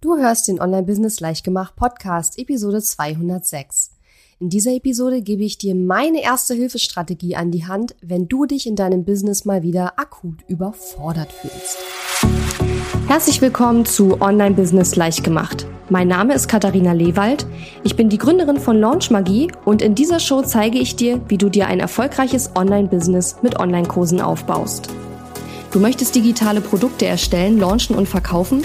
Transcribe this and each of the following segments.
Du hörst den Online Business Leichtgemacht Podcast Episode 206. In dieser Episode gebe ich dir meine erste Hilfestrategie an die Hand, wenn du dich in deinem Business mal wieder akut überfordert fühlst. Herzlich willkommen zu Online Business Leichtgemacht. Mein Name ist Katharina Lewald. Ich bin die Gründerin von Launch Magie und in dieser Show zeige ich dir, wie du dir ein erfolgreiches Online-Business mit Online-Kursen aufbaust. Du möchtest digitale Produkte erstellen, launchen und verkaufen?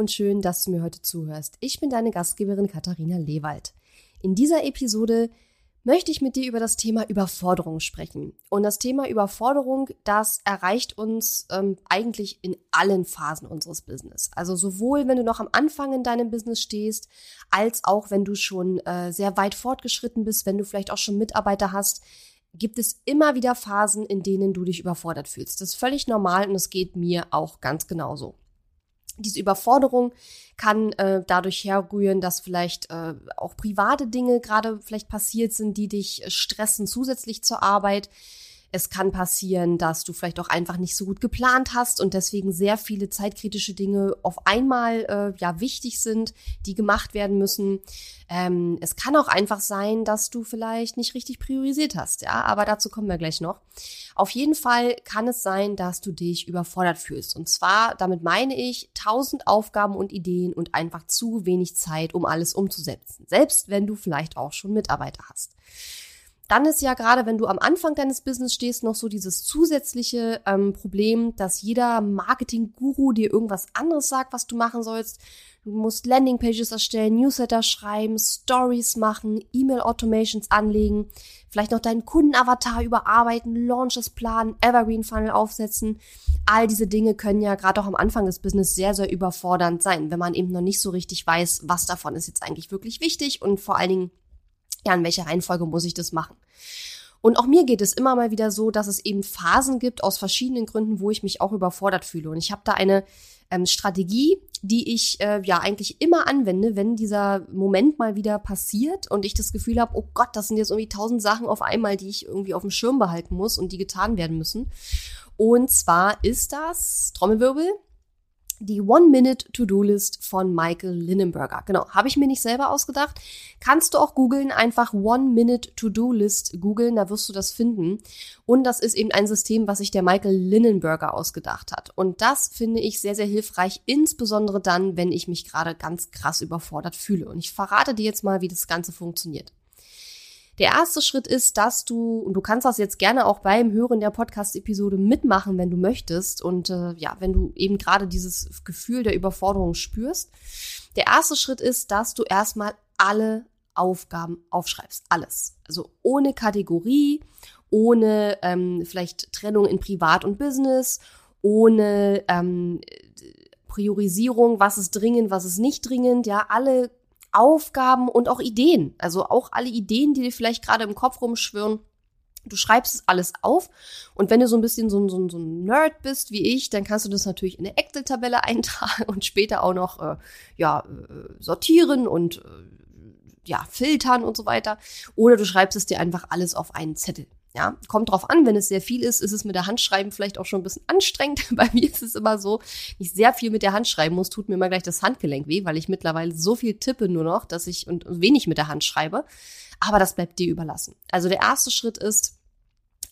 Und schön, dass du mir heute zuhörst. Ich bin deine Gastgeberin Katharina Lewald. In dieser Episode möchte ich mit dir über das Thema Überforderung sprechen. Und das Thema Überforderung, das erreicht uns ähm, eigentlich in allen Phasen unseres Business. Also sowohl, wenn du noch am Anfang in deinem Business stehst, als auch, wenn du schon äh, sehr weit fortgeschritten bist, wenn du vielleicht auch schon Mitarbeiter hast, gibt es immer wieder Phasen, in denen du dich überfordert fühlst. Das ist völlig normal und es geht mir auch ganz genauso. Diese Überforderung kann äh, dadurch herrühren, dass vielleicht äh, auch private Dinge gerade vielleicht passiert sind, die dich stressen zusätzlich zur Arbeit. Es kann passieren, dass du vielleicht auch einfach nicht so gut geplant hast und deswegen sehr viele zeitkritische Dinge auf einmal äh, ja wichtig sind, die gemacht werden müssen. Ähm, es kann auch einfach sein, dass du vielleicht nicht richtig priorisiert hast, ja, aber dazu kommen wir gleich noch. Auf jeden Fall kann es sein, dass du dich überfordert fühlst. Und zwar, damit meine ich, tausend Aufgaben und Ideen und einfach zu wenig Zeit, um alles umzusetzen. Selbst wenn du vielleicht auch schon Mitarbeiter hast dann ist ja gerade, wenn du am Anfang deines Business stehst, noch so dieses zusätzliche ähm, Problem, dass jeder Marketing-Guru dir irgendwas anderes sagt, was du machen sollst. Du musst Landingpages erstellen, Newsletter schreiben, Stories machen, E-Mail-Automations anlegen, vielleicht noch deinen Kundenavatar überarbeiten, Launches planen, Evergreen-Funnel aufsetzen. All diese Dinge können ja gerade auch am Anfang des Business sehr, sehr überfordernd sein, wenn man eben noch nicht so richtig weiß, was davon ist jetzt eigentlich wirklich wichtig und vor allen Dingen, ja, in welcher Reihenfolge muss ich das machen? Und auch mir geht es immer mal wieder so, dass es eben Phasen gibt aus verschiedenen Gründen, wo ich mich auch überfordert fühle. Und ich habe da eine ähm, Strategie, die ich äh, ja eigentlich immer anwende, wenn dieser Moment mal wieder passiert und ich das Gefühl habe, oh Gott, das sind jetzt irgendwie tausend Sachen auf einmal, die ich irgendwie auf dem Schirm behalten muss und die getan werden müssen. Und zwar ist das Trommelwirbel die One-Minute-To-Do-List von Michael Linnenberger. Genau, habe ich mir nicht selber ausgedacht. Kannst du auch googeln, einfach One-Minute-To-Do-List googeln, da wirst du das finden. Und das ist eben ein System, was sich der Michael Linnenberger ausgedacht hat. Und das finde ich sehr, sehr hilfreich, insbesondere dann, wenn ich mich gerade ganz krass überfordert fühle. Und ich verrate dir jetzt mal, wie das Ganze funktioniert. Der erste Schritt ist, dass du, und du kannst das jetzt gerne auch beim Hören der Podcast-Episode mitmachen, wenn du möchtest. Und äh, ja, wenn du eben gerade dieses Gefühl der Überforderung spürst. Der erste Schritt ist, dass du erstmal alle Aufgaben aufschreibst. Alles. Also ohne Kategorie, ohne ähm, vielleicht Trennung in Privat und Business, ohne ähm, Priorisierung, was ist dringend, was ist nicht dringend, ja, alle Aufgaben und auch Ideen. Also auch alle Ideen, die dir vielleicht gerade im Kopf rumschwirren. Du schreibst es alles auf und wenn du so ein bisschen so ein, so ein, so ein Nerd bist wie ich, dann kannst du das natürlich in eine Excel-Tabelle eintragen und später auch noch äh, ja, äh, sortieren und äh, ja, filtern und so weiter. Oder du schreibst es dir einfach alles auf einen Zettel. Ja, kommt drauf an, wenn es sehr viel ist, ist es mit der Handschreiben vielleicht auch schon ein bisschen anstrengend. Bei mir ist es immer so, ich sehr viel mit der Hand schreiben muss, tut mir immer gleich das Handgelenk weh, weil ich mittlerweile so viel tippe nur noch, dass ich und wenig mit der Hand schreibe. Aber das bleibt dir überlassen. Also der erste Schritt ist,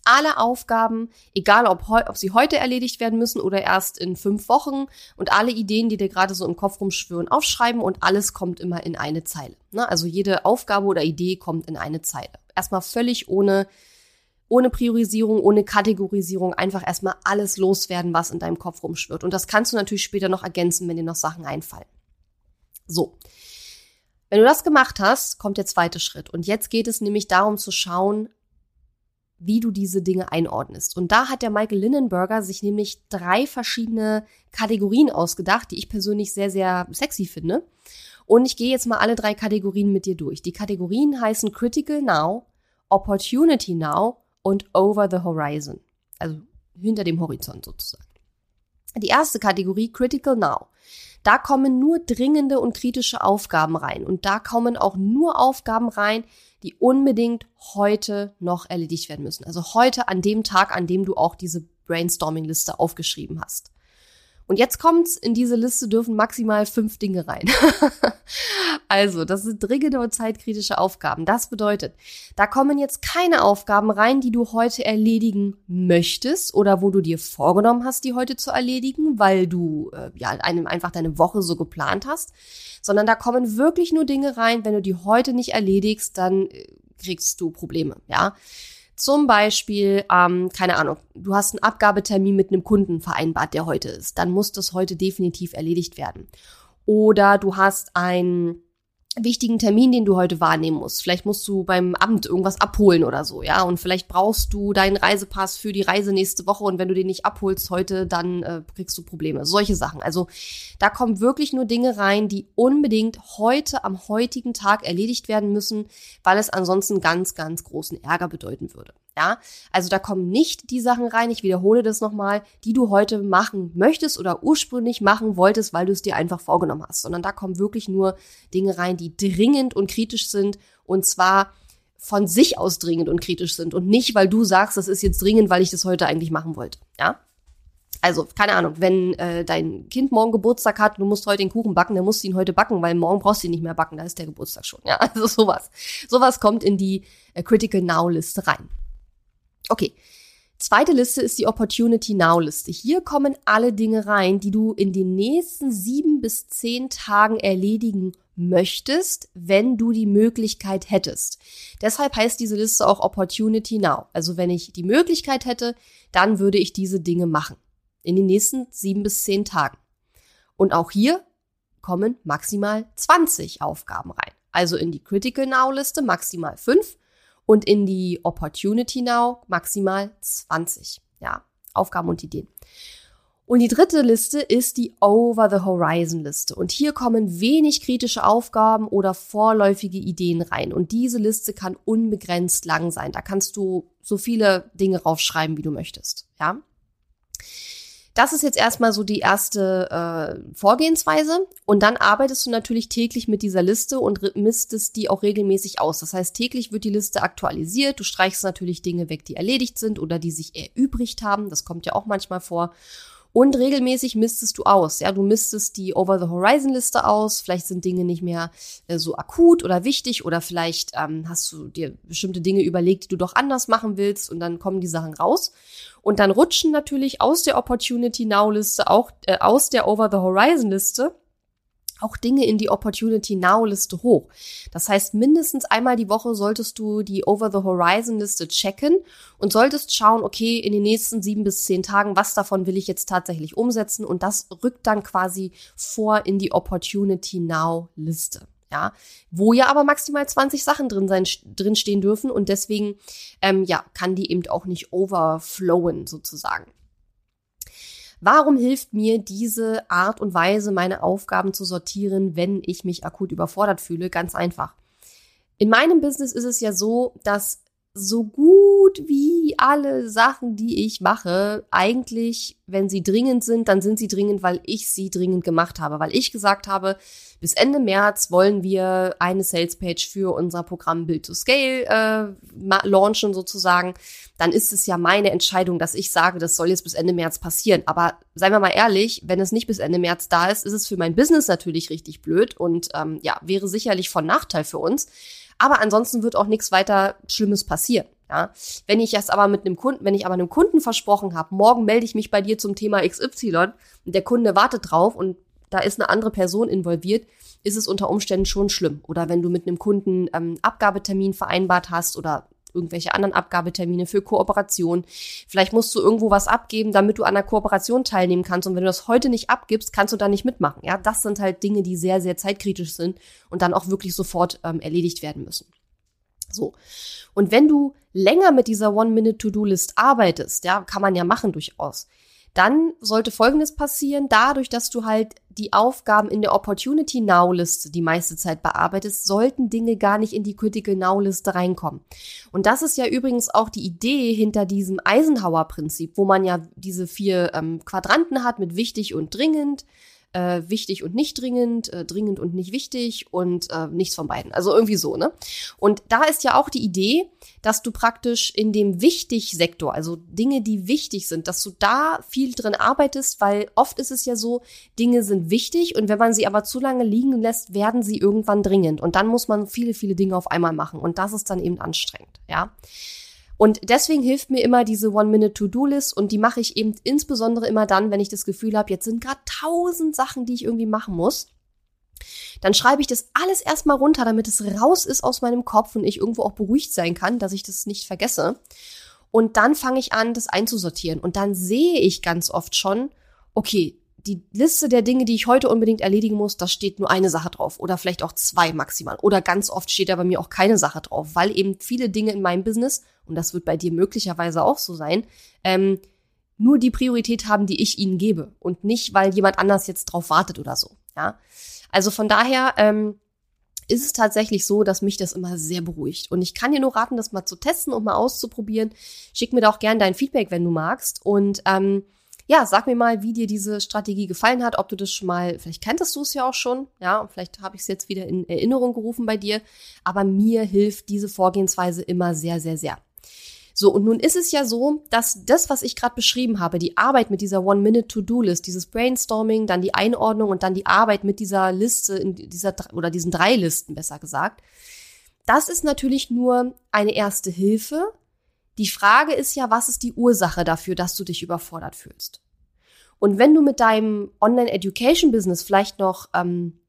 alle Aufgaben, egal ob, ob sie heute erledigt werden müssen oder erst in fünf Wochen und alle Ideen, die dir gerade so im Kopf rumschwören, aufschreiben und alles kommt immer in eine Zeile. Ne? Also jede Aufgabe oder Idee kommt in eine Zeile. Erstmal völlig ohne ohne Priorisierung, ohne Kategorisierung einfach erstmal alles loswerden, was in deinem Kopf rumschwirrt. Und das kannst du natürlich später noch ergänzen, wenn dir noch Sachen einfallen. So. Wenn du das gemacht hast, kommt der zweite Schritt. Und jetzt geht es nämlich darum zu schauen, wie du diese Dinge einordnest. Und da hat der Michael Linnenberger sich nämlich drei verschiedene Kategorien ausgedacht, die ich persönlich sehr, sehr sexy finde. Und ich gehe jetzt mal alle drei Kategorien mit dir durch. Die Kategorien heißen Critical Now, Opportunity Now und Over the Horizon. Also hinter dem Horizont sozusagen. Die erste Kategorie, Critical Now. Da kommen nur dringende und kritische Aufgaben rein. Und da kommen auch nur Aufgaben rein, die unbedingt heute noch erledigt werden müssen. Also heute an dem Tag, an dem du auch diese Brainstorming-Liste aufgeschrieben hast. Und jetzt kommt's, in diese Liste dürfen maximal fünf Dinge rein. also, das sind dringende und zeitkritische Aufgaben. Das bedeutet, da kommen jetzt keine Aufgaben rein, die du heute erledigen möchtest oder wo du dir vorgenommen hast, die heute zu erledigen, weil du äh, ja einem einfach deine Woche so geplant hast, sondern da kommen wirklich nur Dinge rein, wenn du die heute nicht erledigst, dann äh, kriegst du Probleme, ja. Zum Beispiel, ähm, keine Ahnung, du hast einen Abgabetermin mit einem Kunden vereinbart, der heute ist. Dann muss das heute definitiv erledigt werden. Oder du hast ein wichtigen Termin, den du heute wahrnehmen musst. Vielleicht musst du beim Amt irgendwas abholen oder so, ja. Und vielleicht brauchst du deinen Reisepass für die Reise nächste Woche und wenn du den nicht abholst heute, dann äh, kriegst du Probleme. Solche Sachen. Also da kommen wirklich nur Dinge rein, die unbedingt heute am heutigen Tag erledigt werden müssen, weil es ansonsten ganz, ganz großen Ärger bedeuten würde. Ja, also da kommen nicht die Sachen rein, ich wiederhole das nochmal, die du heute machen möchtest oder ursprünglich machen wolltest, weil du es dir einfach vorgenommen hast, sondern da kommen wirklich nur Dinge rein, die dringend und kritisch sind und zwar von sich aus dringend und kritisch sind und nicht, weil du sagst, das ist jetzt dringend, weil ich das heute eigentlich machen wollte. Ja, also, keine Ahnung, wenn äh, dein Kind morgen Geburtstag hat, du musst heute den Kuchen backen, dann musst du ihn heute backen, weil morgen brauchst du ihn nicht mehr backen, da ist der Geburtstag schon. Ja, also sowas. Sowas kommt in die äh, Critical Now Liste rein. Okay. Zweite Liste ist die Opportunity Now Liste. Hier kommen alle Dinge rein, die du in den nächsten sieben bis zehn Tagen erledigen möchtest, wenn du die Möglichkeit hättest. Deshalb heißt diese Liste auch Opportunity Now. Also wenn ich die Möglichkeit hätte, dann würde ich diese Dinge machen. In den nächsten sieben bis zehn Tagen. Und auch hier kommen maximal 20 Aufgaben rein. Also in die Critical Now Liste maximal fünf und in die Opportunity Now maximal 20. Ja, Aufgaben und Ideen. Und die dritte Liste ist die Over the Horizon Liste. Und hier kommen wenig kritische Aufgaben oder vorläufige Ideen rein. Und diese Liste kann unbegrenzt lang sein. Da kannst du so viele Dinge raufschreiben, wie du möchtest. Ja. Das ist jetzt erstmal so die erste äh, Vorgehensweise. Und dann arbeitest du natürlich täglich mit dieser Liste und misstest die auch regelmäßig aus. Das heißt, täglich wird die Liste aktualisiert. Du streichst natürlich Dinge weg, die erledigt sind oder die sich erübrigt haben. Das kommt ja auch manchmal vor. Und regelmäßig misstest du aus. Ja, du misstest die Over-the-Horizon-Liste aus. Vielleicht sind Dinge nicht mehr äh, so akut oder wichtig oder vielleicht ähm, hast du dir bestimmte Dinge überlegt, die du doch anders machen willst und dann kommen die Sachen raus. Und dann rutschen natürlich aus der Opportunity Now Liste, auch äh, aus der Over the Horizon Liste, auch Dinge in die Opportunity Now Liste hoch. Das heißt, mindestens einmal die Woche solltest du die Over the Horizon Liste checken und solltest schauen, okay, in den nächsten sieben bis zehn Tagen, was davon will ich jetzt tatsächlich umsetzen und das rückt dann quasi vor in die Opportunity Now Liste ja, wo ja aber maximal 20 Sachen drin sein, drin stehen dürfen und deswegen, ähm, ja, kann die eben auch nicht overflowen sozusagen. Warum hilft mir diese Art und Weise, meine Aufgaben zu sortieren, wenn ich mich akut überfordert fühle? Ganz einfach. In meinem Business ist es ja so, dass so gut wie alle Sachen, die ich mache, eigentlich, wenn sie dringend sind, dann sind sie dringend, weil ich sie dringend gemacht habe, weil ich gesagt habe, bis Ende März wollen wir eine Salespage für unser Programm Build to Scale äh, launchen sozusagen. Dann ist es ja meine Entscheidung, dass ich sage, das soll jetzt bis Ende März passieren. Aber seien wir mal ehrlich, wenn es nicht bis Ende März da ist, ist es für mein Business natürlich richtig blöd und ähm, ja, wäre sicherlich von Nachteil für uns. Aber ansonsten wird auch nichts weiter Schlimmes passieren. Ja, wenn ich das aber mit einem Kunden, wenn ich aber einem Kunden versprochen habe, morgen melde ich mich bei dir zum Thema XY und der Kunde wartet drauf und da ist eine andere Person involviert, ist es unter Umständen schon schlimm. Oder wenn du mit einem Kunden ähm, Abgabetermin vereinbart hast oder irgendwelche anderen Abgabetermine für Kooperation. Vielleicht musst du irgendwo was abgeben, damit du an der Kooperation teilnehmen kannst. Und wenn du das heute nicht abgibst, kannst du da nicht mitmachen. Ja, das sind halt Dinge, die sehr, sehr zeitkritisch sind und dann auch wirklich sofort ähm, erledigt werden müssen. So. Und wenn du länger mit dieser One-Minute-To-Do-List arbeitest, ja, kann man ja machen durchaus, dann sollte Folgendes passieren, dadurch, dass du halt die Aufgaben in der Opportunity Now Liste die meiste Zeit bearbeitest, sollten Dinge gar nicht in die Critical Now Liste reinkommen. Und das ist ja übrigens auch die Idee hinter diesem Eisenhower Prinzip, wo man ja diese vier ähm, Quadranten hat mit wichtig und dringend, äh, wichtig und nicht dringend, äh, dringend und nicht wichtig und äh, nichts von beiden. Also irgendwie so, ne? Und da ist ja auch die Idee, dass du praktisch in dem Wichtig-Sektor, also Dinge, die wichtig sind, dass du da viel drin arbeitest, weil oft ist es ja so, Dinge sind wichtig und wenn man sie aber zu lange liegen lässt, werden sie irgendwann dringend und dann muss man viele, viele Dinge auf einmal machen und das ist dann eben anstrengend, ja? Und deswegen hilft mir immer diese One-Minute-To-Do-List und die mache ich eben insbesondere immer dann, wenn ich das Gefühl habe, jetzt sind gerade tausend Sachen, die ich irgendwie machen muss. Dann schreibe ich das alles erstmal runter, damit es raus ist aus meinem Kopf und ich irgendwo auch beruhigt sein kann, dass ich das nicht vergesse. Und dann fange ich an, das einzusortieren. Und dann sehe ich ganz oft schon, okay, die Liste der Dinge, die ich heute unbedingt erledigen muss, da steht nur eine Sache drauf oder vielleicht auch zwei maximal. Oder ganz oft steht da bei mir auch keine Sache drauf, weil eben viele Dinge in meinem Business, und das wird bei dir möglicherweise auch so sein, ähm, nur die Priorität haben, die ich ihnen gebe und nicht, weil jemand anders jetzt drauf wartet oder so. Ja, also von daher ähm, ist es tatsächlich so, dass mich das immer sehr beruhigt. Und ich kann dir nur raten, das mal zu testen und mal auszuprobieren. Schick mir da auch gerne dein Feedback, wenn du magst. Und ähm, ja, sag mir mal, wie dir diese Strategie gefallen hat, ob du das schon mal, vielleicht kenntest du es ja auch schon, ja, und vielleicht habe ich es jetzt wieder in Erinnerung gerufen bei dir, aber mir hilft diese Vorgehensweise immer sehr, sehr, sehr. So, und nun ist es ja so, dass das, was ich gerade beschrieben habe, die Arbeit mit dieser One-Minute-To-Do-List, dieses Brainstorming, dann die Einordnung und dann die Arbeit mit dieser Liste, in dieser, oder diesen drei Listen besser gesagt, das ist natürlich nur eine erste Hilfe, die Frage ist ja, was ist die Ursache dafür, dass du dich überfordert fühlst? Und wenn du mit deinem Online-Education-Business vielleicht noch ähm,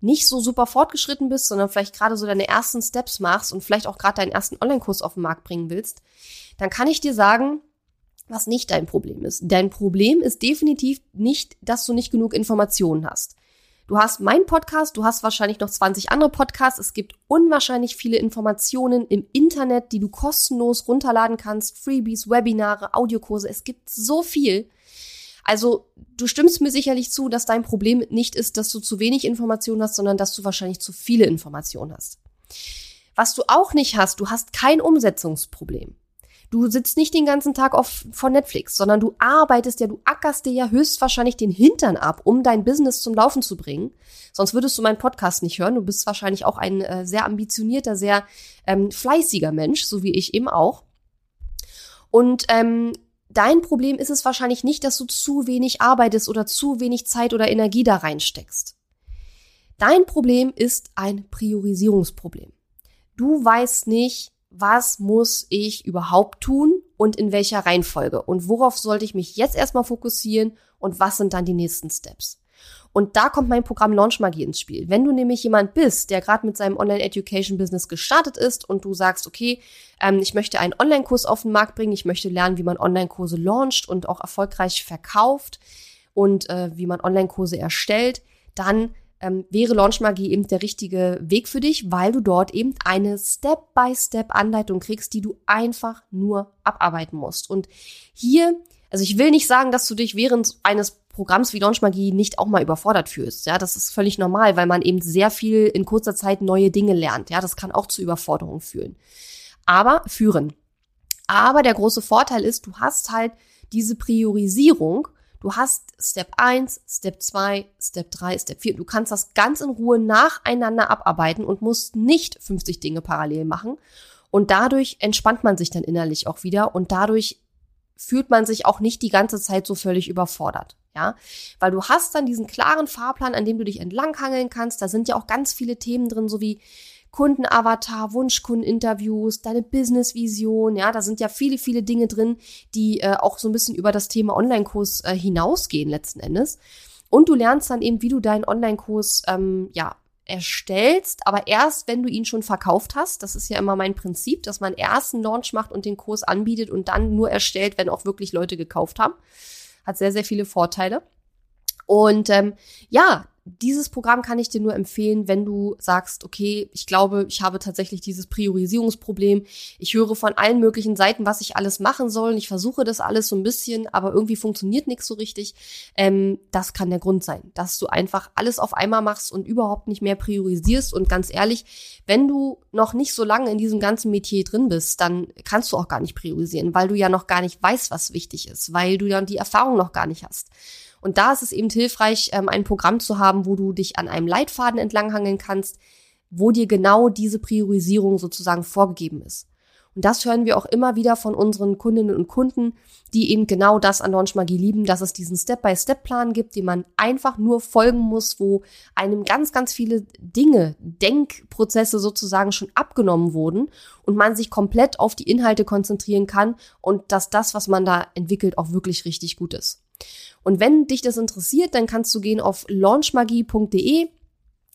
nicht so super fortgeschritten bist, sondern vielleicht gerade so deine ersten Steps machst und vielleicht auch gerade deinen ersten Online-Kurs auf den Markt bringen willst, dann kann ich dir sagen, was nicht dein Problem ist. Dein Problem ist definitiv nicht, dass du nicht genug Informationen hast. Du hast meinen Podcast, du hast wahrscheinlich noch 20 andere Podcasts. Es gibt unwahrscheinlich viele Informationen im Internet, die du kostenlos runterladen kannst. Freebies, Webinare, Audiokurse. Es gibt so viel. Also du stimmst mir sicherlich zu, dass dein Problem nicht ist, dass du zu wenig Informationen hast, sondern dass du wahrscheinlich zu viele Informationen hast. Was du auch nicht hast, du hast kein Umsetzungsproblem. Du sitzt nicht den ganzen Tag auf, vor Netflix, sondern du arbeitest ja, du ackerst dir ja höchstwahrscheinlich den Hintern ab, um dein Business zum Laufen zu bringen. Sonst würdest du meinen Podcast nicht hören. Du bist wahrscheinlich auch ein äh, sehr ambitionierter, sehr ähm, fleißiger Mensch, so wie ich eben auch. Und ähm, dein Problem ist es wahrscheinlich nicht, dass du zu wenig arbeitest oder zu wenig Zeit oder Energie da reinsteckst. Dein Problem ist ein Priorisierungsproblem. Du weißt nicht, was muss ich überhaupt tun und in welcher Reihenfolge und worauf sollte ich mich jetzt erstmal fokussieren und was sind dann die nächsten Steps. Und da kommt mein Programm Launch Magie ins Spiel. Wenn du nämlich jemand bist, der gerade mit seinem Online-Education-Business gestartet ist und du sagst, okay, ähm, ich möchte einen Online-Kurs auf den Markt bringen, ich möchte lernen, wie man Online-Kurse launcht und auch erfolgreich verkauft und äh, wie man Online-Kurse erstellt, dann ähm, wäre Launchmagie eben der richtige Weg für dich, weil du dort eben eine Step-by-Step-Anleitung kriegst, die du einfach nur abarbeiten musst. Und hier, also ich will nicht sagen, dass du dich während eines Programms wie Launchmagie nicht auch mal überfordert fühlst. Ja, das ist völlig normal, weil man eben sehr viel in kurzer Zeit neue Dinge lernt. Ja, das kann auch zu Überforderungen führen. Aber führen. Aber der große Vorteil ist, du hast halt diese Priorisierung Du hast Step 1, Step 2, Step 3, Step 4. Du kannst das ganz in Ruhe nacheinander abarbeiten und musst nicht 50 Dinge parallel machen. Und dadurch entspannt man sich dann innerlich auch wieder und dadurch fühlt man sich auch nicht die ganze Zeit so völlig überfordert. Ja, weil du hast dann diesen klaren Fahrplan, an dem du dich entlanghangeln kannst. Da sind ja auch ganz viele Themen drin, so wie Kundenavatar, Wunschkundeninterviews, deine Businessvision, ja, da sind ja viele, viele Dinge drin, die äh, auch so ein bisschen über das Thema Online-Kurs äh, hinausgehen letzten Endes. Und du lernst dann eben, wie du deinen Online-Kurs, ähm, ja, erstellst, aber erst, wenn du ihn schon verkauft hast. Das ist ja immer mein Prinzip, dass man erst einen Launch macht und den Kurs anbietet und dann nur erstellt, wenn auch wirklich Leute gekauft haben. Hat sehr, sehr viele Vorteile. Und ähm, ja, dieses Programm kann ich dir nur empfehlen, wenn du sagst, okay, ich glaube, ich habe tatsächlich dieses Priorisierungsproblem. Ich höre von allen möglichen Seiten, was ich alles machen soll. Ich versuche das alles so ein bisschen, aber irgendwie funktioniert nichts so richtig. Ähm, das kann der Grund sein, dass du einfach alles auf einmal machst und überhaupt nicht mehr priorisierst. Und ganz ehrlich, wenn du noch nicht so lange in diesem ganzen Metier drin bist, dann kannst du auch gar nicht priorisieren, weil du ja noch gar nicht weißt, was wichtig ist, weil du ja die Erfahrung noch gar nicht hast. Und da ist es eben hilfreich, ähm, ein Programm zu haben, wo du dich an einem Leitfaden entlanghangeln kannst, wo dir genau diese Priorisierung sozusagen vorgegeben ist. Und das hören wir auch immer wieder von unseren Kundinnen und Kunden, die eben genau das an Launch Magie lieben, dass es diesen Step-by-Step-Plan gibt, den man einfach nur folgen muss, wo einem ganz, ganz viele Dinge, Denkprozesse sozusagen schon abgenommen wurden und man sich komplett auf die Inhalte konzentrieren kann und dass das, was man da entwickelt, auch wirklich richtig gut ist. Und wenn dich das interessiert, dann kannst du gehen auf launchmagie.de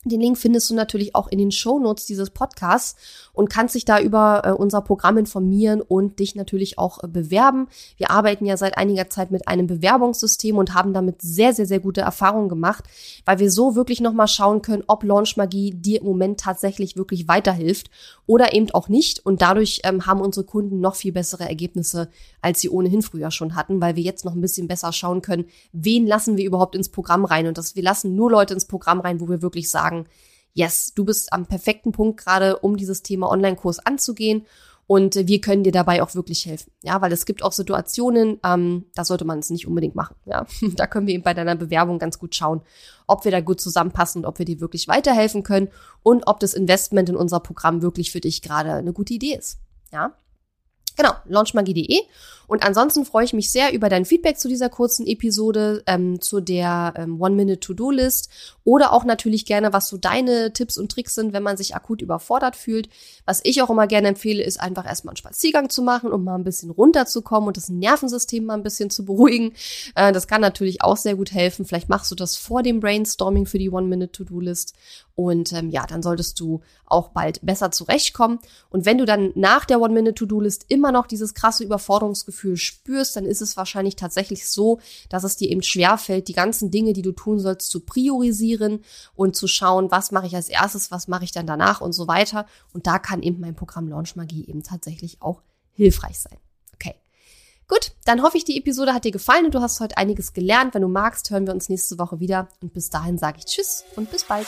den Link findest du natürlich auch in den Show Notes dieses Podcasts und kannst dich da über äh, unser Programm informieren und dich natürlich auch äh, bewerben. Wir arbeiten ja seit einiger Zeit mit einem Bewerbungssystem und haben damit sehr, sehr, sehr gute Erfahrungen gemacht, weil wir so wirklich nochmal schauen können, ob Launch Magie dir im Moment tatsächlich wirklich weiterhilft oder eben auch nicht. Und dadurch ähm, haben unsere Kunden noch viel bessere Ergebnisse, als sie ohnehin früher schon hatten, weil wir jetzt noch ein bisschen besser schauen können, wen lassen wir überhaupt ins Programm rein. Und das, wir lassen nur Leute ins Programm rein, wo wir wirklich sagen, sagen, yes, du bist am perfekten Punkt gerade, um dieses Thema Online-Kurs anzugehen. Und wir können dir dabei auch wirklich helfen. Ja, weil es gibt auch Situationen, ähm, da sollte man es nicht unbedingt machen. Ja, da können wir eben bei deiner Bewerbung ganz gut schauen, ob wir da gut zusammenpassen und ob wir dir wirklich weiterhelfen können und ob das Investment in unser Programm wirklich für dich gerade eine gute Idee ist. Ja. Genau, launchmagie.de. Und ansonsten freue ich mich sehr über dein Feedback zu dieser kurzen Episode, ähm, zu der ähm, One-Minute-To-Do-List oder auch natürlich gerne, was so deine Tipps und Tricks sind, wenn man sich akut überfordert fühlt. Was ich auch immer gerne empfehle, ist einfach erstmal einen Spaziergang zu machen, um mal ein bisschen runterzukommen und das Nervensystem mal ein bisschen zu beruhigen. Äh, das kann natürlich auch sehr gut helfen. Vielleicht machst du das vor dem Brainstorming für die One-Minute-To-Do-List und ähm, ja, dann solltest du auch bald besser zurechtkommen. Und wenn du dann nach der One-Minute-To-Do-List immer noch dieses krasse Überforderungsgefühl Gefühl spürst, dann ist es wahrscheinlich tatsächlich so, dass es dir eben schwerfällt, die ganzen Dinge, die du tun sollst, zu priorisieren und zu schauen, was mache ich als erstes, was mache ich dann danach und so weiter. Und da kann eben mein Programm Launch Magie eben tatsächlich auch hilfreich sein. Okay. Gut, dann hoffe ich, die Episode hat dir gefallen und du hast heute einiges gelernt. Wenn du magst, hören wir uns nächste Woche wieder. Und bis dahin sage ich Tschüss und bis bald.